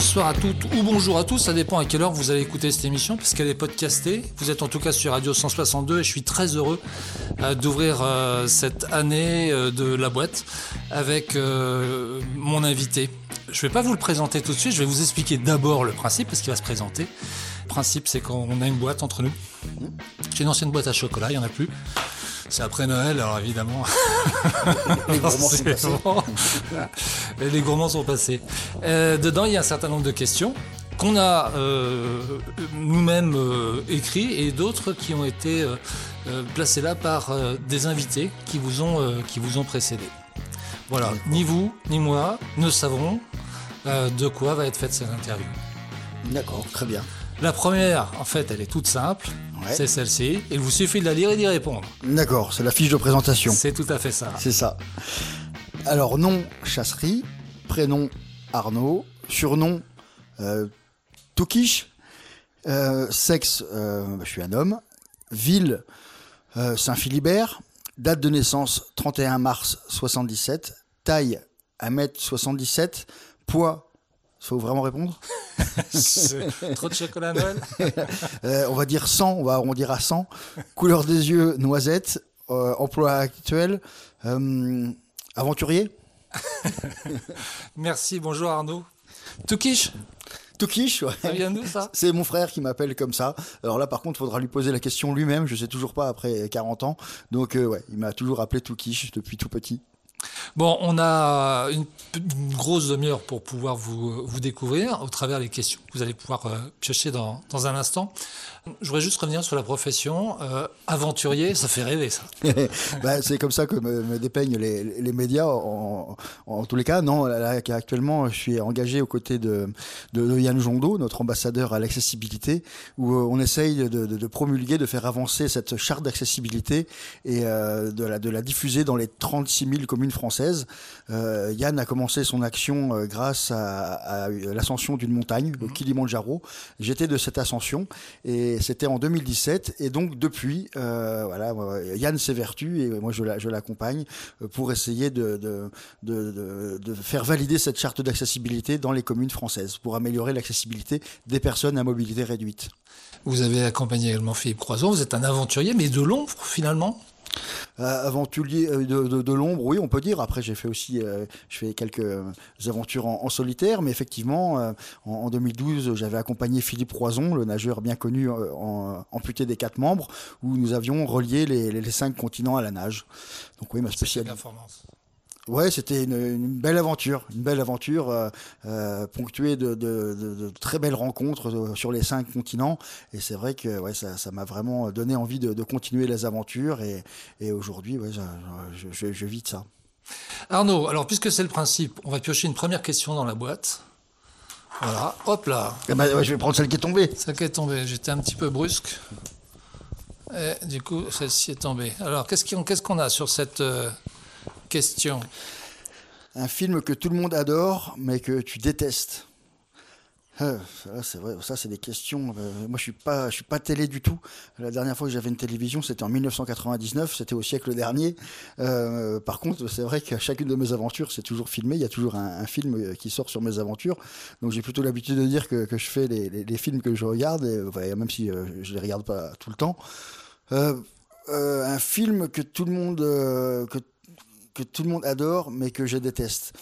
bonsoir à toutes ou bonjour à tous, ça dépend à quelle heure vous allez écouter cette émission, puisqu'elle est podcastée. Vous êtes en tout cas sur Radio 162 et je suis très heureux euh, d'ouvrir euh, cette année euh, de la boîte avec mon invité. Je ne vais pas vous le présenter tout de suite, je vais vous expliquer d'abord le principe, parce qu'il va se présenter. Le principe, c'est qu'on a une boîte entre nous. J'ai une ancienne boîte à chocolat, il n'y en a plus. C'est après Noël, alors évidemment. les gourmands sont passés. les gourmands sont passés. Euh, dedans, il y a un certain nombre de questions qu'on a euh, nous-mêmes euh, écrits et d'autres qui ont été placés là par des invités qui vous ont, qui vous ont précédé. Voilà, ni vous ni moi ne savons de quoi va être faite cette interview. D'accord, très bien. La première, en fait, elle est toute simple. C'est celle-ci. Il vous suffit de la lire et d'y répondre. D'accord, c'est la fiche de présentation. C'est tout à fait ça. C'est ça. Alors, nom, chasserie. Prénom, Arnaud. Surnom, euh, Toukish. Euh, sexe, euh, je suis un homme. Ville, euh, Saint-Philibert. Date de naissance, 31 mars 77. Taille, 1m77. Poids, faut vraiment répondre Trop de chocolat à Noël euh, On va dire 100, on va arrondir à 100. Couleur des yeux, noisette. Euh, emploi actuel, euh, aventurier Merci, bonjour Arnaud. Toukish Toukish, ouais. Ça vient d'où ça? C'est mon frère qui m'appelle comme ça. Alors là, par contre, il faudra lui poser la question lui-même. Je sais toujours pas après 40 ans. Donc, ouais, il m'a toujours appelé Toukish depuis tout petit. Bon, on a une, grosse demi-heure pour pouvoir vous, vous, découvrir au travers des questions que vous allez pouvoir euh, piocher dans, dans, un instant. Je voudrais juste revenir sur la profession. Euh, aventurier, ça fait rêver, ça. bah, c'est comme ça que me, dépeignent les, les médias. En, tous les cas, non, actuellement, je suis engagé aux côtés de, de, Yann Jondo, notre ambassadeur à l'accessibilité, où euh, on essaye de, de, promulguer, de faire avancer cette charte d'accessibilité et euh, de la diffuser dans les 36 000 communes françaises. Euh, Yann a commencé son action euh, grâce à, à l'ascension d'une montagne, le mmh. Kilimanjaro. J'étais de cette ascension et c'était en 2017. Et donc depuis, euh, voilà, Yann s'évertue et moi je l'accompagne euh, pour essayer de, de, de, de, faire valider cette charte d'accessibilité dans les communes françaises pour améliorer l'accessibilité des personnes à mobilité réduite. Vous avez accompagné également Philippe Croison, vous êtes un aventurier, mais de l'ombre finalement? euh, aventurier euh, de, de, l'ombre, oui, on peut dire. Après, j'ai fait aussi, euh, je fais quelques aventures en, solitaire, mais effectivement, en, 2012, j'avais accompagné Philippe Roison, le nageur bien connu en, amputé des quatre membres, où nous avions relié les, les, cinq continents à la nage. Donc oui, ma spécialité. Ouais, c'était une, belle aventure, une belle aventure euh, euh, ponctuée de, très belles rencontres euh, sur les cinq continents. Et c'est vrai que ouais, ça m'a vraiment donné envie de, continuer les aventures. Et, aujourd'hui, ouais, je, je, vis de ça. Arnaud, alors puisque c'est le principe, on va piocher une première question dans la boîte. Voilà, hop là. Eh ben, je vais prendre celle qui est tombée. Celle qui est tombée. J'étais un petit peu brusque. Et du coup, celle-ci est tombée. Alors, qu'est-ce qu'on a sur cette question. Un film que tout le monde adore, mais que tu détestes. Euh, c'est vrai, ça c'est des questions. Euh, moi je suis suis pas télé du tout. La dernière fois que j'avais une télévision, c'était en 1999, c'était au siècle dernier. Euh, par contre, c'est vrai qu'à chacune de mes aventures, c'est toujours filmé. Il y a toujours un, film qui sort sur mes aventures. Donc j'ai plutôt l'habitude de dire que, je fais les, films que je regarde, même si je les regarde pas tout le temps. un film que tout le monde, que que tout le monde adore, mais que je déteste.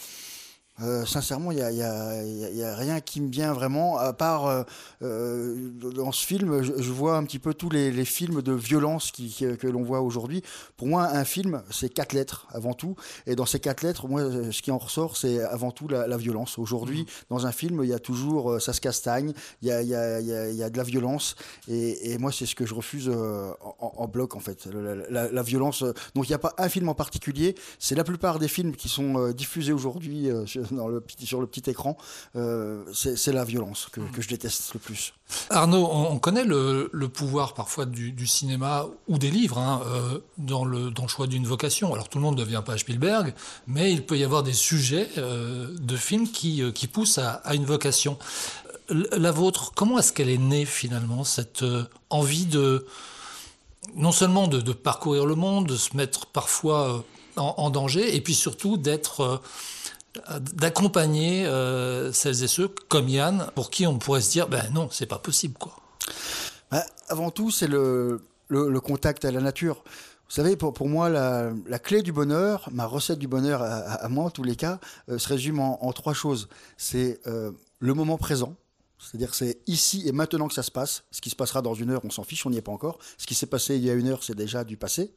Euh, sincèrement, il n'y a, y a, y a, rien qui me vient vraiment, à part euh, euh, dans ce film, je, vois un petit peu tous les, les films de violence qui, que l'on voit aujourd'hui. Pour moi, un film, c'est quatre lettres avant tout. Et dans ces quatre lettres, moi, ce qui en ressort, c'est avant tout la, la violence. Aujourd'hui, mmh. dans un film, il y a toujours, ça se castagne, il y a, y, de la violence. Et, et moi, c'est ce que je refuse en, en, bloc, en fait. La, la violence. Donc, il n'y a pas un film en particulier. C'est la plupart des films qui sont diffusés aujourd'hui sur le petit écran, euh, c'est la violence que, je déteste le plus. Arnaud, on, connaît le, pouvoir parfois du, cinéma ou des livres hein, euh, dans, le, choix d'une vocation. Alors tout le monde ne devient pas Spielberg, mais il peut y avoir des sujets euh, de films qui, poussent à, une vocation. La vôtre, comment est-ce qu'elle est née finalement, cette envie de non seulement de, parcourir le monde, de se mettre parfois en danger, et puis surtout d'être d'accompagner celles et ceux comme Yann, pour qui on pourrait se dire, ben non, c'est pas possible, quoi. Bah, avant tout, c'est le, le, contact à la nature. Vous savez, pour, pour moi, la, clé du bonheur, ma recette du bonheur à, moi, en tous les cas, se résume en, en trois choses. C'est le moment présent, c'est-à-dire c'est ici et maintenant que ça se passe. Ce qui se passera dans une heure, on s'en fiche, on n'y est pas encore. Ce qui s'est passé il y a une heure, c'est déjà du passé.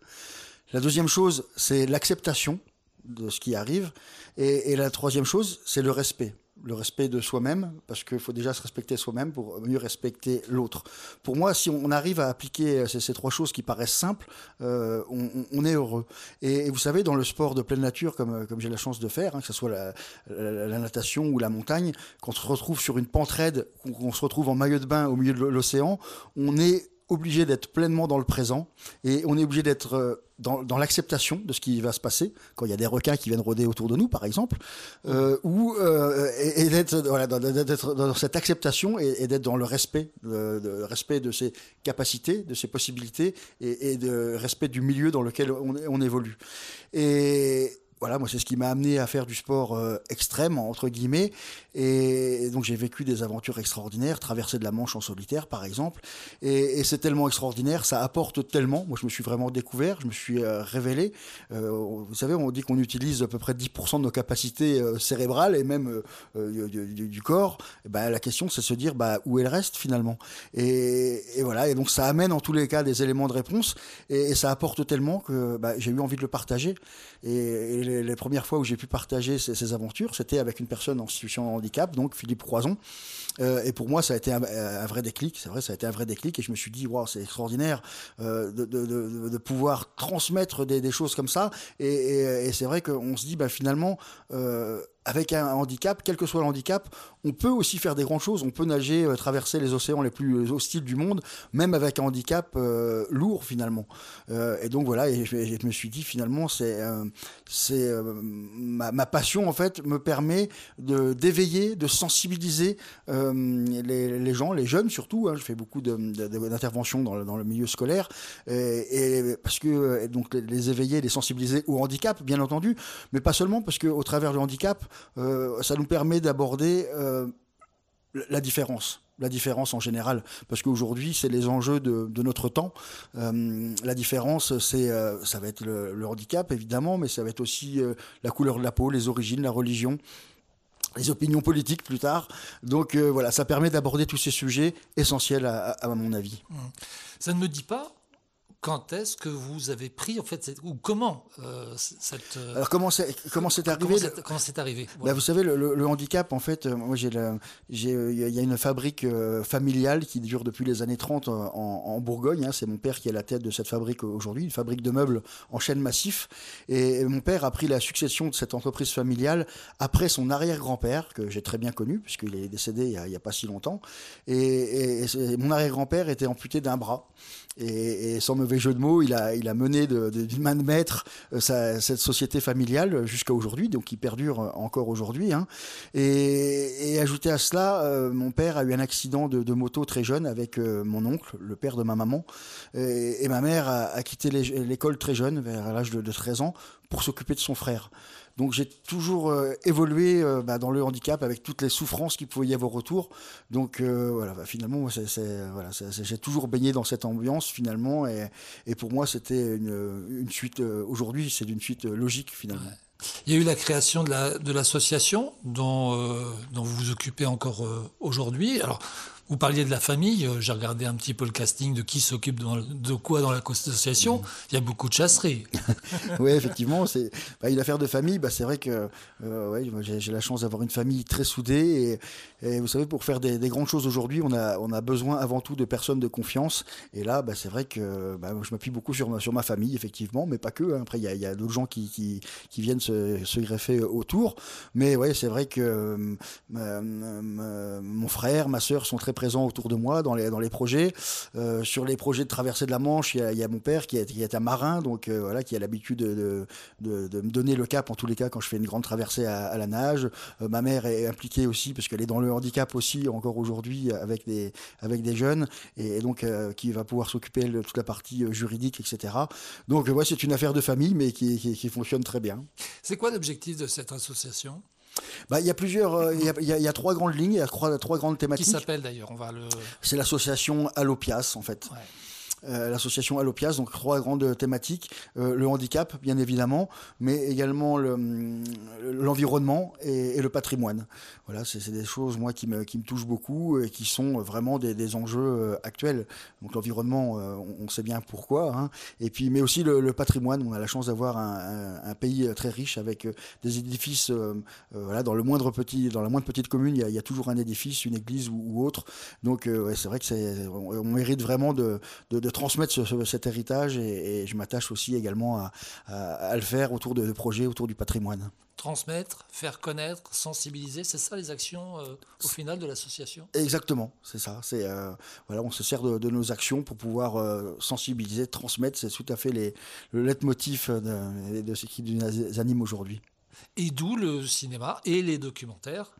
La deuxième chose, c'est l'acceptation de ce qui arrive. Et, la troisième chose, c'est le respect le respect de soi-même, parce qu'il faut déjà se respecter soi-même pour mieux respecter l'autre. Pour moi, si on arrive à appliquer ces, trois choses qui paraissent simples, euh, on, est heureux. Et, vous savez, dans le sport de pleine nature, comme, comme j'ai la chance de faire, hein, que ce soit la, la, natation ou la montagne, quand on se retrouve sur une pente raide, qu'on se retrouve en maillot de bain au milieu de l'océan, on est obligé d'être pleinement dans le présent et on est obligé d'être euh, dans, l'acceptation de ce qui va se passer quand il y a des requins qui viennent rôder autour de nous, par exemple, euh, ou euh, et, d'être dans, cette acceptation et, d'être dans le respect, le, respect de ses capacités, de ses possibilités et, de respect du milieu dans lequel on, évolue. Voilà, moi, c'est ce qui m'a amené à faire du sport euh, extrême, entre guillemets. Et, donc, j'ai vécu des aventures extraordinaires, traverser de la Manche en solitaire, par exemple. Et, c'est tellement extraordinaire, ça apporte tellement. Moi, je me suis vraiment découvert, je me suis euh, révélé. Euh, vous savez, on dit qu'on utilise à peu près 10% de nos capacités cérébrales et même du, corps. Et ben, la question, c'est se dire bah, où est le reste, finalement? Et, voilà, et donc, ça amène en tous les cas des éléments de réponse. Et, ça apporte tellement que bah, j'ai eu envie de le partager. Premières fois où j'ai pu partager ces, aventures, c'était avec une personne en situation de handicap, donc Philippe Croison. Euh, et pour moi, ça a été un, vrai déclic. C'est vrai, ça a été un vrai déclic. Et je me suis dit, wow, c'est extraordinaire euh, de, pouvoir transmettre des, choses comme ça. Et, c'est vrai qu'on se dit, bah, finalement, euh, avec un handicap, quel que soit le handicap, on peut aussi faire des grandes choses. On peut nager, euh, traverser les océans les plus hostiles du monde, même avec un handicap euh, lourd finalement. Euh, et donc voilà, je, me suis dit finalement, c'est c'est ma, passion en fait me permet d'éveiller, de sensibiliser les, gens, les jeunes surtout. Hein. je fais beaucoup d'interventions dans, dans, le milieu scolaire, et, parce que donc les, les éveiller, les sensibiliser au handicap, bien entendu, mais pas seulement parce que au travers du handicap euh, ça nous permet d'aborder euh, la différence la différence en général, parce qu'aujourd'hui, c'est les enjeux de, notre temps. Euh, la différence, c'est, ça va être le, handicap, évidemment, mais ça va être aussi la couleur de la peau, les origines, la religion, les opinions politiques plus tard. Donc voilà, ça permet d'aborder tous ces sujets essentiels à mon avis. Ça ne me dit pas quand est-ce que vous avez pris, en fait, ou comment euh, cette. Euh, Alors, comment c'est comment c'est arrivé Comment c'est arrivé? Bah, Vous savez, le, handicap, en fait, euh, moi, j'ai il y a une fabrique familiale qui dure depuis les années 30 en, Bourgogne. Hein. c'est mon père qui est à la tête de cette fabrique aujourd'hui, une fabrique de meubles en chaîne massif. Et, mon père a pris la succession de cette entreprise familiale après son arrière-grand-père, que j'ai très bien connu, puisqu'il est décédé il n'y a, pas si longtemps. Et, et mon arrière-grand-père était amputé d'un bras. Et, sans mauvais jeu de mots, il a, il mené d'une main de maître euh, cette société familiale jusqu'à aujourd'hui, donc qui perdure encore aujourd'hui. Hein. Et, ajouté à cela, euh, mon père a eu un accident de, moto très jeune avec euh, mon oncle, le père de ma maman. Et, ma mère a, quitté l'école très jeune, vers l'âge de, de 13 ans, pour s'occuper de son frère. Donc j'ai toujours euh, évolué euh, bah, dans le handicap avec toutes les souffrances qu'il pouvait y avoir autour. Donc euh, voilà, bah, finalement, j'ai toujours baigné dans cette ambiance finalement, et, pour moi c'était une, suite. Aujourd'hui, c'est une suite logique finalement. Il y a eu la création de l'association dont, dont vous vous occupez encore aujourd'hui. Alors, vous parliez de la famille, euh, j'ai regardé un petit peu le casting de qui s'occupe de, quoi dans la association. Il y a beaucoup de chasseries. oui, effectivement, c'est bah, une affaire de famille. Bah, c'est vrai que euh, j'ai la chance d'avoir une famille très soudée. Et, vous savez, pour faire des, grandes choses aujourd'hui, on a, besoin avant tout de personnes de confiance. Et là, bah, c'est vrai que bah, je m'appuie beaucoup sur ma, famille, effectivement, mais pas que. Hein. Après, il y a, d'autres gens qui, viennent se, greffer autour. Mais ouais, c'est vrai que euh, mon frère, ma soeur sont très présent autour de moi dans les, dans les projets. Euh, sur les projets de traversée de la Manche, il y a, mon père qui est, qui est, un marin, donc euh, voilà, qui a l'habitude de, de, me donner le cap en tous les cas quand je fais une grande traversée à, la nage. Euh, ma mère est impliquée aussi parce qu'elle est dans le handicap aussi encore aujourd'hui avec des, avec des jeunes et, donc qui va pouvoir s'occuper de toute la partie juridique, etc. Donc ouais, c'est une affaire de famille mais qui, qui fonctionne très bien. C'est quoi l'objectif de cette association? Bah, il y a plusieurs, il y, y, a trois grandes lignes, il y a trois, trois grandes thématiques. Qui s'appelle d'ailleurs On va le. C'est l'association Allopias en fait. Euh, l'association Allopias, donc trois grandes thématiques euh, le handicap, bien évidemment, mais également l'environnement et, le patrimoine. Voilà, c'est des choses moi qui me, qui me touchent beaucoup et qui sont vraiment des, enjeux euh, actuels. Donc l'environnement, on, sait bien pourquoi, hein. et puis mais aussi le, patrimoine. On a la chance d'avoir un, pays très riche avec des édifices. voilà, dans le moindre petit, dans la moindre petite commune, il y a, toujours un édifice, une église ou, autre. Donc c'est vrai que on, mérite vraiment de transmettre ce, cet héritage et, et je m'attache aussi également à, à, à, le faire autour de, de, projets autour du patrimoine. Transmettre, faire connaître, sensibiliser, c'est ça les actions euh, au final de l'association? Exactement, c'est ça. C'est euh, voilà, on se sert de, de, nos actions pour pouvoir euh, sensibiliser, transmettre. C'est tout à fait les, le leitmotiv de, de ce qui nous anime aujourd'hui. Et d'où le cinéma et les documentaires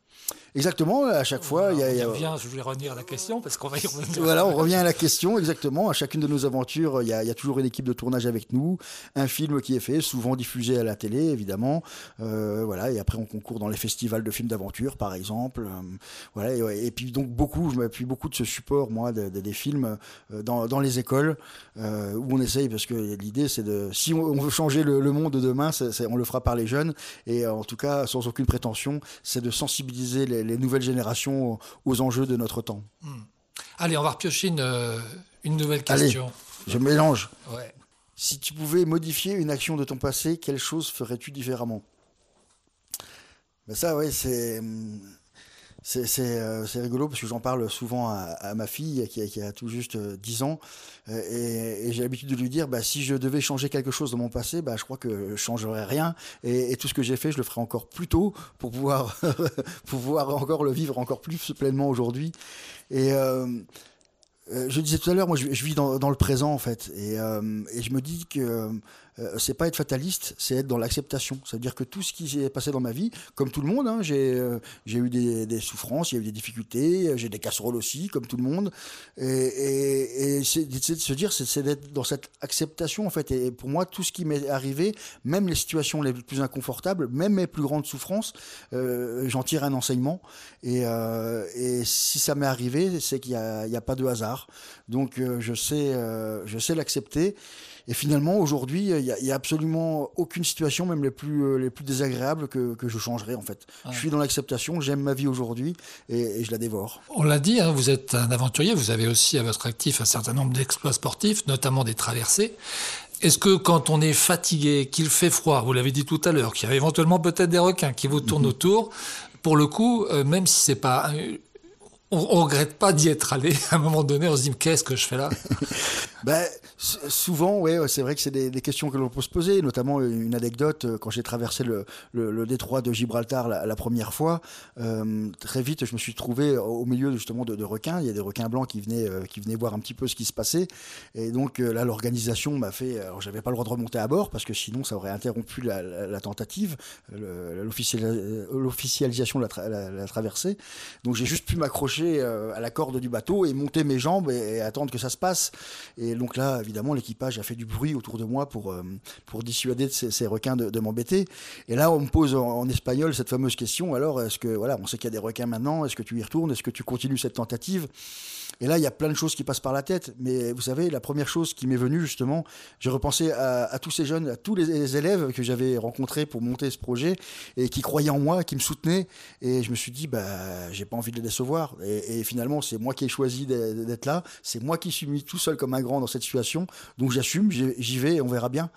Exactement, à chaque fois. il y a, a... Revient, je voulais revenir à la question parce qu'on va y revenir. Voilà, on revient à la question, exactement. À chacune de nos aventures, il y, a, il y, a, toujours une équipe de tournage avec nous, un film qui est fait, souvent diffusé à la télé, évidemment. Euh, voilà, et après on concourt dans les festivals de films d'aventure, par exemple. Euh, voilà, et, et, puis donc beaucoup, je m'appuie beaucoup de ce support, moi, de, de, des films euh, dans, dans, les écoles euh, où on essaye, parce que l'idée c'est de, si on, veut changer le, le monde de demain, c est, c est, on le fera par les jeunes, et en tout cas sans aucune prétention, c'est de sensibiliser les, les, nouvelles générations aux, aux, enjeux de notre temps. Mmh. Allez, on va repiocher une, euh, une nouvelle question. Allez, je mélange. Ouais. Si tu pouvais modifier une action de ton passé, quelle chose ferais-tu différemment? Ben Ça, ouais, c'est c'est euh, rigolo parce que j'en parle souvent à, ma fille qui a, tout juste 10 ans. Euh, et, j'ai l'habitude de lui dire bah, si je devais changer quelque chose dans mon passé, bah, je crois que je changerais rien. Et, tout ce que j'ai fait, je le ferai encore plus tôt pour pouvoir, pouvoir encore le vivre encore plus pleinement aujourd'hui. Et euh, je disais tout à l'heure, moi je, vis dans, le présent en fait. Et, euh, et je me dis que euh, c'est pas être fataliste, c'est être dans l'acceptation. Ça veut dire que tout ce qui s'est passé dans ma vie, comme tout le monde, hein, j'ai euh, eu des, des, souffrances, il y a eu des difficultés, j'ai des casseroles aussi, comme tout le monde. Et, et, et c'est de se dire, c'est d'être dans cette acceptation en fait. Et pour moi, tout ce qui m'est arrivé, même les situations les plus inconfortables, même mes plus grandes souffrances, euh, j'en tire un enseignement. Et, euh, si ça m'est arrivé, c'est qu'il n'y a, a, pas de hasard. Donc euh, je sais, je sais l'accepter. Et finalement, aujourd'hui, il n'y a, a, absolument aucune situation, même les plus, euh, les plus désagréables, que, que je changerai en fait. Je suis dans l'acceptation, j'aime ma vie aujourd'hui et, et, je la dévore. On l'a dit, hein, vous êtes un aventurier, vous avez aussi à votre actif un certain nombre d'exploits sportifs, notamment des traversées. Est-ce que quand on est fatigué, qu'il fait froid, vous l'avez dit tout à l'heure, qu'il y a éventuellement peut-être des requins qui vous tournent mmh. autour, pour le coup, euh, même si c'est pas on, on regrette pas d'y être allé. À un moment donné, on se dit qu'est-ce que je fais là? Ben, Souvent, ouais, c'est vrai que c'est des, questions que l'on peut se poser. Notamment une anecdote euh, quand j'ai traversé le, détroit de Gibraltar la, première fois. Euh, très vite, je me suis trouvé au milieu justement de, de, requins. Il y a des requins blancs qui venaient euh, qui venaient voir un petit peu ce qui se passait. Et donc là, l'organisation m'a fait. Alors, j'avais pas le droit de remonter à bord parce que sinon, ça aurait interrompu la, tentative, l'officialisation de la traversée. Donc j'ai juste pu m'accrocher à la corde du bateau et monter mes jambes et, et, attendre que ça se passe. Et donc là, évidemment, l'équipage a fait du bruit autour de moi pour, euh, pour dissuader de ces, requins de, de m'embêter. Et là, on me pose en, en, espagnol cette fameuse question. Alors, est-ce que, voilà, on sait qu'il y a des requins maintenant, est-ce que tu y retournes, est-ce que tu continues cette tentative? Et là, il y a plein de choses qui passent par la tête. Mais vous savez, la première chose qui m'est venue, justement, j'ai repensé à, tous ces jeunes, à tous les, les élèves que j'avais rencontrés pour monter ce projet et qui croyaient en moi, qui me soutenaient. Et je me suis dit, bah, j'ai pas envie de les décevoir. Et, et finalement, c'est moi qui ai choisi d'être là. C'est moi qui suis mis tout seul comme un grand dans cette situation. Donc j'assume, j'y vais et on verra bien.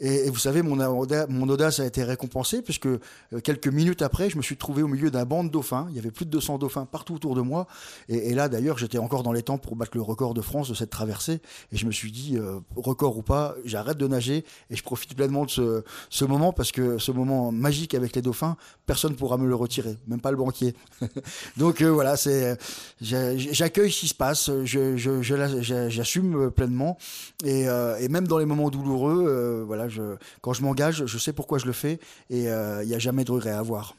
Et, vous savez, mon, audace a été récompensée puisque euh, quelques minutes après, je me suis trouvé au milieu d'un banc de dauphins. Il y avait plus de 200 dauphins partout autour de moi. Et, là, d'ailleurs, j'étais encore dans les temps pour battre le record de France de cette traversée. Et je me suis dit, euh, record ou pas, j'arrête de nager et je profite pleinement de ce, moment parce que ce moment magique avec les dauphins, personne ne pourra me le retirer, même pas le banquier. Donc euh, voilà, c'est j'accueille ce qui se passe, je, j'assume pleinement et, même dans les moments douloureux, voilà, je, quand je m'engage, je sais pourquoi je le fais et il n'y a jamais de regret à avoir.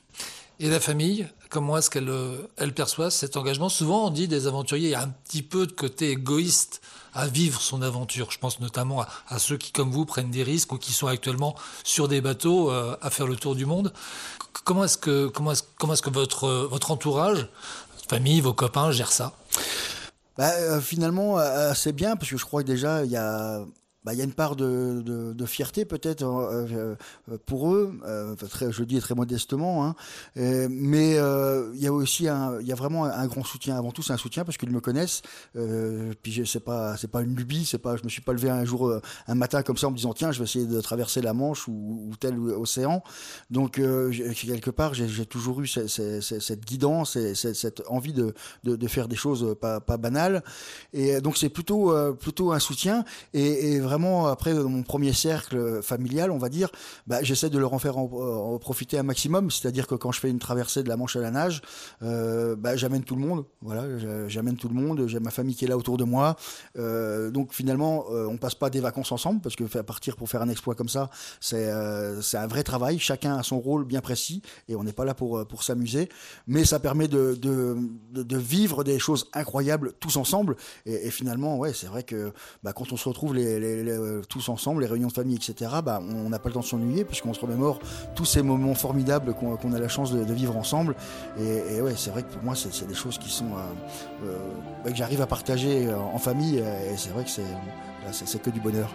Et la famille, comment est-ce qu'elle elle perçoit cet engagement? Souvent, on dit des aventuriers, il y a un petit peu de côté égoïste à vivre son aventure. Je pense notamment à, ceux qui, comme vous, prennent des risques ou qui sont actuellement sur des bateaux à faire le tour du monde. Comment est-ce que, comment est comment est-ce que votre, votre entourage, votre famille, vos copains gèrent ça? Bah, Finalement, assez bien, parce que je crois que déjà, il y a bah, y a une part de, fierté peut-être euh, euh, pour eux, euh, je dis très modestement, hein, mais il y a aussi un, y a vraiment un, grand soutien. Avant tout, c'est un soutien parce qu'ils me connaissent. puis c'est pas, c'est pas une lubie, c'est pas, je me suis pas levé un jour, un matin comme ça en me disant tiens, je vais essayer de traverser la Manche ou, tel océan. Donc quelque part, j'ai toujours eu cette, guidance et cette, envie de, faire des choses pas, banales. Et donc c'est plutôt, un soutien et vraiment vraiment, après mon premier cercle familial, on va dire, bah, j'essaie de leur en faire en, profiter un maximum. C'est-à-dire que quand je fais une traversée de la Manche à la nage, euh, bah, j'amène tout le monde. Voilà, j'amène tout le monde. J'ai ma famille qui est là autour de moi. Euh, donc finalement, euh, on passe pas des vacances ensemble parce que partir pour faire un exploit comme ça, c'est c'est un vrai travail. Chacun a son rôle bien précis et on n'est pas là pour pour s'amuser. Mais ça permet de, de, vivre des choses incroyables tous ensemble. Et, finalement, ouais, c'est vrai que bah, quand on se retrouve les euh, tous ensemble, les réunions de famille, etc., bah, on n'a pas le temps de s'ennuyer puisqu'on se remémore tous ces moments formidables qu'on a la chance de, vivre ensemble. Et, ouais, c'est vrai que pour moi, c'est des choses qui sont euh, euh, bah, que j'arrive à partager en famille. Et c'est vrai que c'est que du bonheur.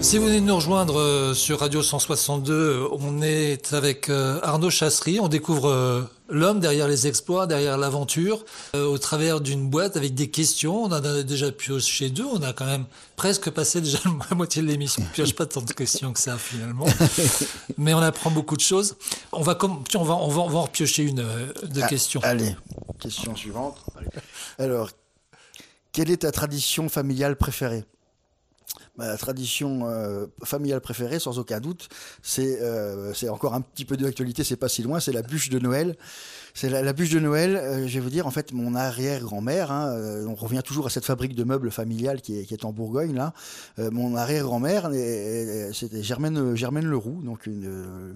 Si vous venez de nous rejoindre euh, sur Radio 162, euh, on est avec euh, Arnaud Chassery. On découvre l'homme derrière les exploits, derrière l'aventure, au travers d'une boîte avec des questions. On en a déjà pioché deux. On a quand même presque passé déjà la moitié de l'émission. On pioche pas tant de questions que ça finalement, mais on apprend beaucoup de choses. On va comme, on va on va on va en repiocher une de Ah, questions. Allez, question suivante. Alors, quelle est ta tradition familiale préférée? Ma tradition euh, familiale préférée, sans aucun doute, c'est euh, encore un petit peu d'actualité, c'est pas si loin, c'est la bûche de Noël. C'est la, bûche de Noël, euh, je vais vous dire, en fait, mon arrière-grand-mère, hein, euh, on revient toujours à cette fabrique de meubles familiale qui est, en Bourgogne, là. Euh, mon arrière-grand-mère, c'était Germaine, Germaine Leroux, donc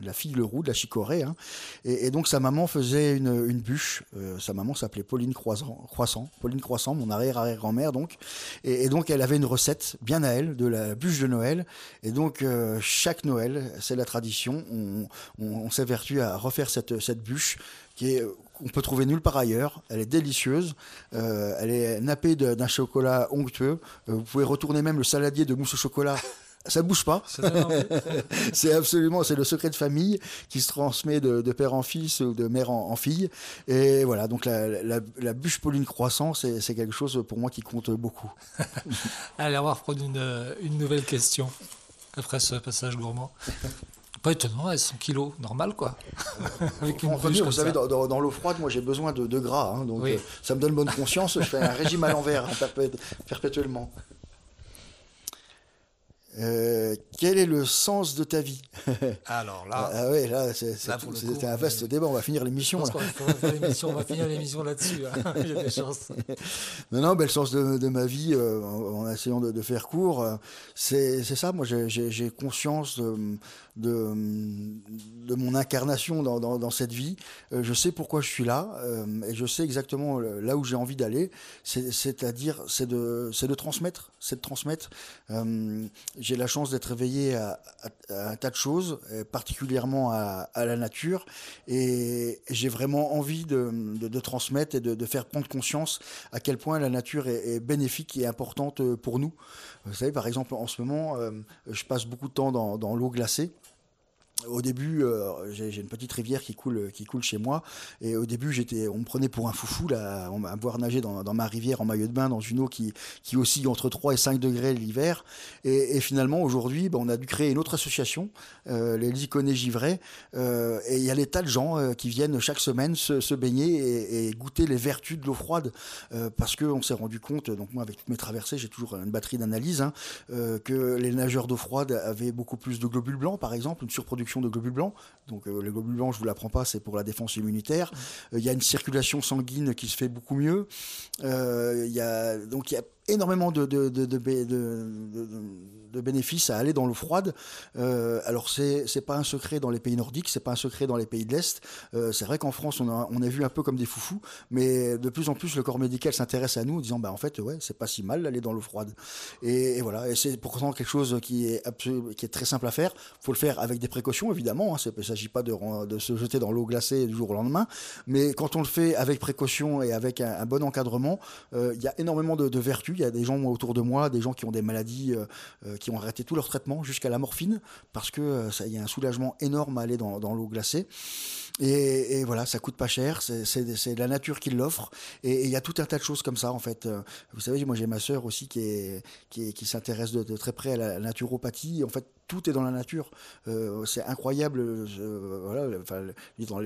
la fille Leroux de la Chicorée. Hein. Et, donc sa maman faisait une, bûche. Sa maman s'appelait Pauline Croissant. Pauline Croissant, mon arrière-arrière-grand-mère donc. Et, donc elle avait une recette bien à elle de la bûche de Noël. Et donc chaque Noël, c'est la tradition, on, on, on s'évertue à refaire cette, cette bûche qui est on peut trouver nulle part ailleurs. Elle est délicieuse. Euh, elle est nappée d'un chocolat onctueux. Euh, vous pouvez retourner même le saladier de mousse au chocolat. Ça bouge pas. C'est absolument, c'est le secret de famille qui se transmet de, de père en fils ou de mère en, en fille. Et voilà, donc la, la, la bûche Pauline Croissant, c'est quelque chose pour moi qui compte beaucoup. Allez, on va reprendre une, une nouvelle question après ce passage gourmand. Pas étonnant, elles 100 kilos, normal quoi. Avec une vous savez, dans, dans- dans l'eau froide, moi j'ai besoin de, de gras, hein, donc Oui. euh, ça me donne bonne conscience. Je fais un régime à l'envers hein, perpét- perpétuellement. Euh, quel est le sens de ta vie? Alors là, Ah là, c'est c'est Là, c'est un vaste débat. On va finir l'émission. on va finir l'émission là-dessus. hein. Des chances. Non, non, ben, le sens de, de ma vie, euh, en, en essayant de, de faire court, euh, c'est ça. Moi, j'ai- conscience de, de, de mon incarnation dans, dans, dans cette vie. Euh, je sais pourquoi je suis là euh, et je sais exactement là où j'ai envie d'aller. C'est- C'est-à-dire, c'est de, de transmettre. C'est de transmettre. J'ai la chance d'être éveillé à, à- à un tas de choses, euh, particulièrement à, la nature. Et j'ai vraiment envie de, transmettre et de, faire prendre conscience à quel point la nature est, bénéfique et importante euh, pour nous. Vous savez, par exemple, en ce moment, euh, je passe beaucoup de temps dans l'eau glacée. Au début, euh, j'ai une petite rivière qui coule, qui coule chez moi. Et au début, j'étais, on me prenait pour un foufou, là, on m'a voir nager dans, ma rivière en maillot de bain, dans une eau qui, qui oscille entre 3 et 5 degrés l'hiver. Et, finalement, aujourd'hui, ben, on a dû créer une autre association, euh, les Liconés Givrés. Euh, et il y a des tas de gens qui viennent chaque semaine se, se baigner et, goûter les vertus de l'eau froide. Parce qu'on s'est rendu compte, donc moi, avec toutes mes traversées, j'ai toujours une batterie d'analyse, hein, que les nageurs d'eau froide avaient beaucoup plus de globules blancs, par exemple, une surproduction de globules blancs. Donc euh, les globules blancs, je vous l'apprends pas, c'est pour la défense immunitaire. Euh, Il y a une circulation sanguine qui se fait beaucoup mieux. Euh, Il y a donc il y a énormément de, de- bénéfices à aller dans l'eau froide. Euh, alors c'est c'est pas un secret dans les pays nordiques, c'est pas un secret dans les pays de l'Est. Euh, c'est vrai qu'en France on a, on est vu un peu comme des foufous, mais de plus en plus le corps médical s'intéresse à nous en disant bah en fait ouais c'est pas si mal d'aller dans l'eau froide. Et, voilà, et c'est pourtant quelque chose qui est qui est très simple à faire. Faut le faire avec des précautions évidemment. Hein. Il s'agit pas de, de se jeter dans l'eau glacée du jour au lendemain, mais quand on le fait avec précaution et avec un, bon encadrement, euh, il y a énormément de, de vertus. Il y a des gens autour de moi, des gens qui ont des maladies, qui ont arrêté tout leur traitement jusqu'à la morphine, parce que euh, il y a un soulagement énorme à aller dans l'eau glacée. Et, voilà, ça coûte pas cher, c'est- la nature qui l'offre. Et il y a tout un tas de choses comme ça, en fait. Euh, Vous savez, moi j'ai ma sœur aussi qui, est, qui, s'intéresse de, très près à la naturopathie. En fait, tout est dans la nature. Euh, c'est incroyable. euh, voilà, dans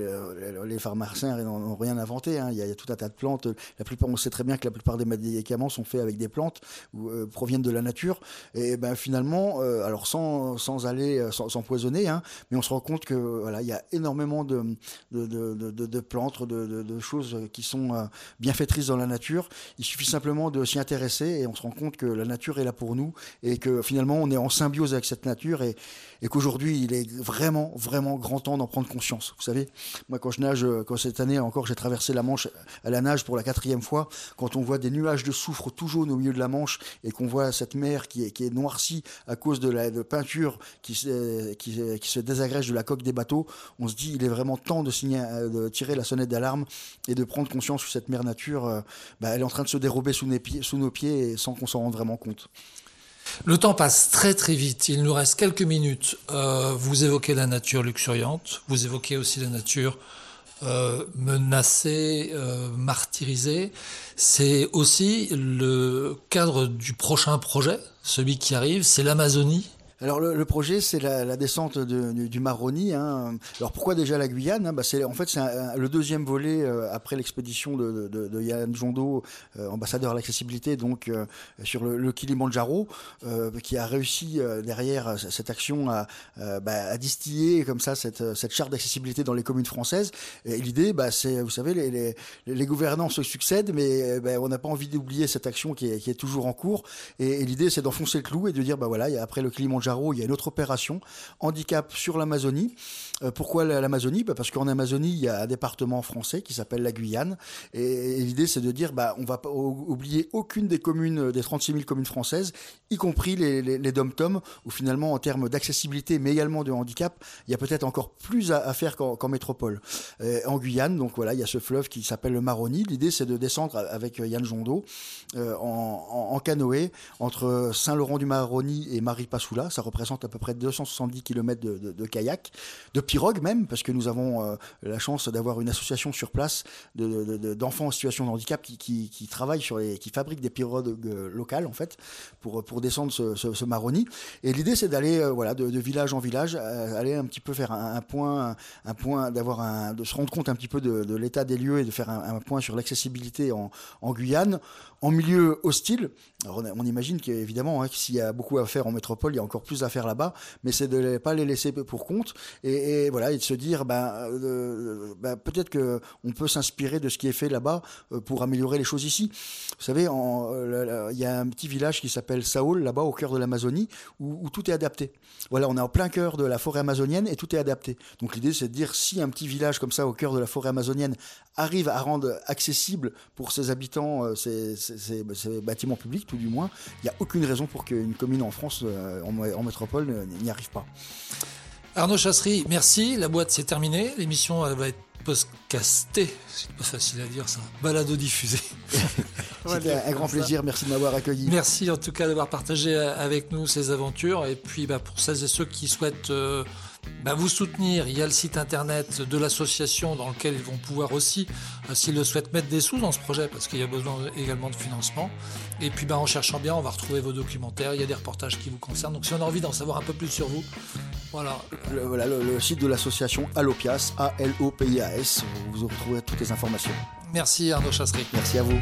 les, pharmaciens n'ont rien inventé. hein. Il, y a, tout un tas de plantes. La plupart, on sait très bien que la plupart des médicaments sont faits avec des plantes ou euh, proviennent de la nature. Et ben finalement, euh, alors sans, sans aller euh, sans- s'empoisonner, hein, mais on se rend compte que voilà, il y a énormément de, de, plantes, de, choses qui sont euh, bienfaitrices dans la nature. Il suffit simplement de s'y intéresser et on se rend compte que la nature est là pour nous et que finalement on est en symbiose avec cette nature et, qu'aujourd'hui il est vraiment vraiment grand temps d'en prendre conscience. Vous savez, moi quand je nage, euh, quand cette année encore j'ai traversé la Manche à la nage pour la quatrième fois, quand on voit des nuages de soufre tout jaune au milieu de la Manche et qu'on voit cette mer qui est, noircie à cause de la peinture qui, se- qui se désagrège de la coque des bateaux, on se dit il est vraiment temps euh, de tirer la sonnette d'alarme et de prendre conscience que cette mer nature, euh, bah, elle est en train de se dérober sous, nos pieds, sans qu'on s'en rende vraiment compte. Le temps passe très très vite. Il nous reste quelques minutes. Euh, vous évoquez la nature luxuriante. Vous évoquez aussi la nature menacée, martyrisée. C'est aussi le cadre du prochain projet, celui qui arrive, c'est l'Amazonie. Alors le, projet, c'est la, descente du, Maroni. Hein. Alors pourquoi déjà la Guyane hein? Bah, En fait, c'est le deuxième volet euh, après l'expédition de, Yann Jondo, euh, ambassadeur à l'accessibilité, donc euh, sur le, le Kilimanjaro, qui a réussi derrière cette action à, bah, à, distiller comme ça cette, charte d'accessibilité dans les communes françaises. Et l'idée, bah, c'est, vous savez, les, gouvernants se succèdent, mais on n'a pas envie d'oublier cette action qui est, toujours en cours. Et, et l'idée, c'est d'enfoncer le clou et de dire, bah voilà, après le Kilimanjaro, il y a une autre opération, handicap sur l'Amazonie. Euh, pourquoi l'Amazonie? Bah Parce qu'en Amazonie, il y a un département français qui s'appelle la Guyane. Et, l'idée, c'est de dire, bah, on va pas oublier aucune des communes, des 36 000 communes françaises, y compris les, les, dom-tom, où finalement, en termes d'accessibilité, mais également de handicap, il y a peut-être encore plus à, faire qu'en métropole. Euh, en Guyane, donc voilà, il y a ce fleuve qui s'appelle le Maroni. L'idée, c'est de descendre avec Yann Jondo euh, en, en, canoë entre Saint-Laurent-du-Maroni et Marie-Passoula ça représente à peu près 270 km de, kayak, de pirogue même, parce que nous avons euh, la chance d'avoir une association sur place d'enfants en situation de handicap qui, qui, travaille sur les, qui fabrique des pirogues euh, locales en fait pour, pour descendre ce, ce, Maroni. Et l'idée c'est d'aller euh, voilà de, village en village, aller un petit peu faire un, point, un point d'avoir un, de se rendre compte un petit peu de, l'état des lieux et de faire un, point sur l'accessibilité en, Guyane en milieu hostile. on, imagine qu'évidemment, hein, s'il y a beaucoup à faire en métropole, il y a encore plus à faire là-bas, mais c'est de ne pas les laisser pour compte et, voilà, et de se dire, ben, euh, ben peut-être qu'on peut s'inspirer de ce qui est fait là-bas euh, pour améliorer les choses ici. Vous savez, euh, il y a un petit village qui s'appelle Saoul, là-bas, au cœur de l'Amazonie, où, tout est adapté. Voilà, on est en plein cœur de la forêt amazonienne et tout est adapté. Donc l'idée, c'est de dire, si un petit village comme ça, au cœur de la forêt amazonienne, arrive à rendre accessible pour ses habitants ces bâtiments publics, tout du moins, il n'y a aucune raison pour qu'une commune en France, euh, en, métropole, n'y arrive pas. Arnaud Chasserie, merci. La boîte, c'est terminé. L'émission, va être podcastée. C'est pas facile à dire ça. Balado diffusé. C'était un grand plaisir. Merci de m'avoir accueilli. Merci en tout cas d'avoir partagé avec nous ces aventures. Et puis, bah, pour celles et ceux qui souhaitent. Euh, bah, vous soutenir. Il y a le site internet de l'association dans lequel ils vont pouvoir aussi, euh, s'ils le souhaitent, mettre des sous dans ce projet parce qu'il y a besoin également de financement. Et puis bah, en cherchant bien, on va retrouver vos documentaires. Il y a des reportages qui vous concernent. Donc si on a envie d'en savoir un peu plus sur vous, voilà. Le, voilà, le, site de l'association Allopias, A-L-O-P-I-A-S. Vous retrouverez toutes les informations. Merci Arnaud Chasserie. Merci à vous.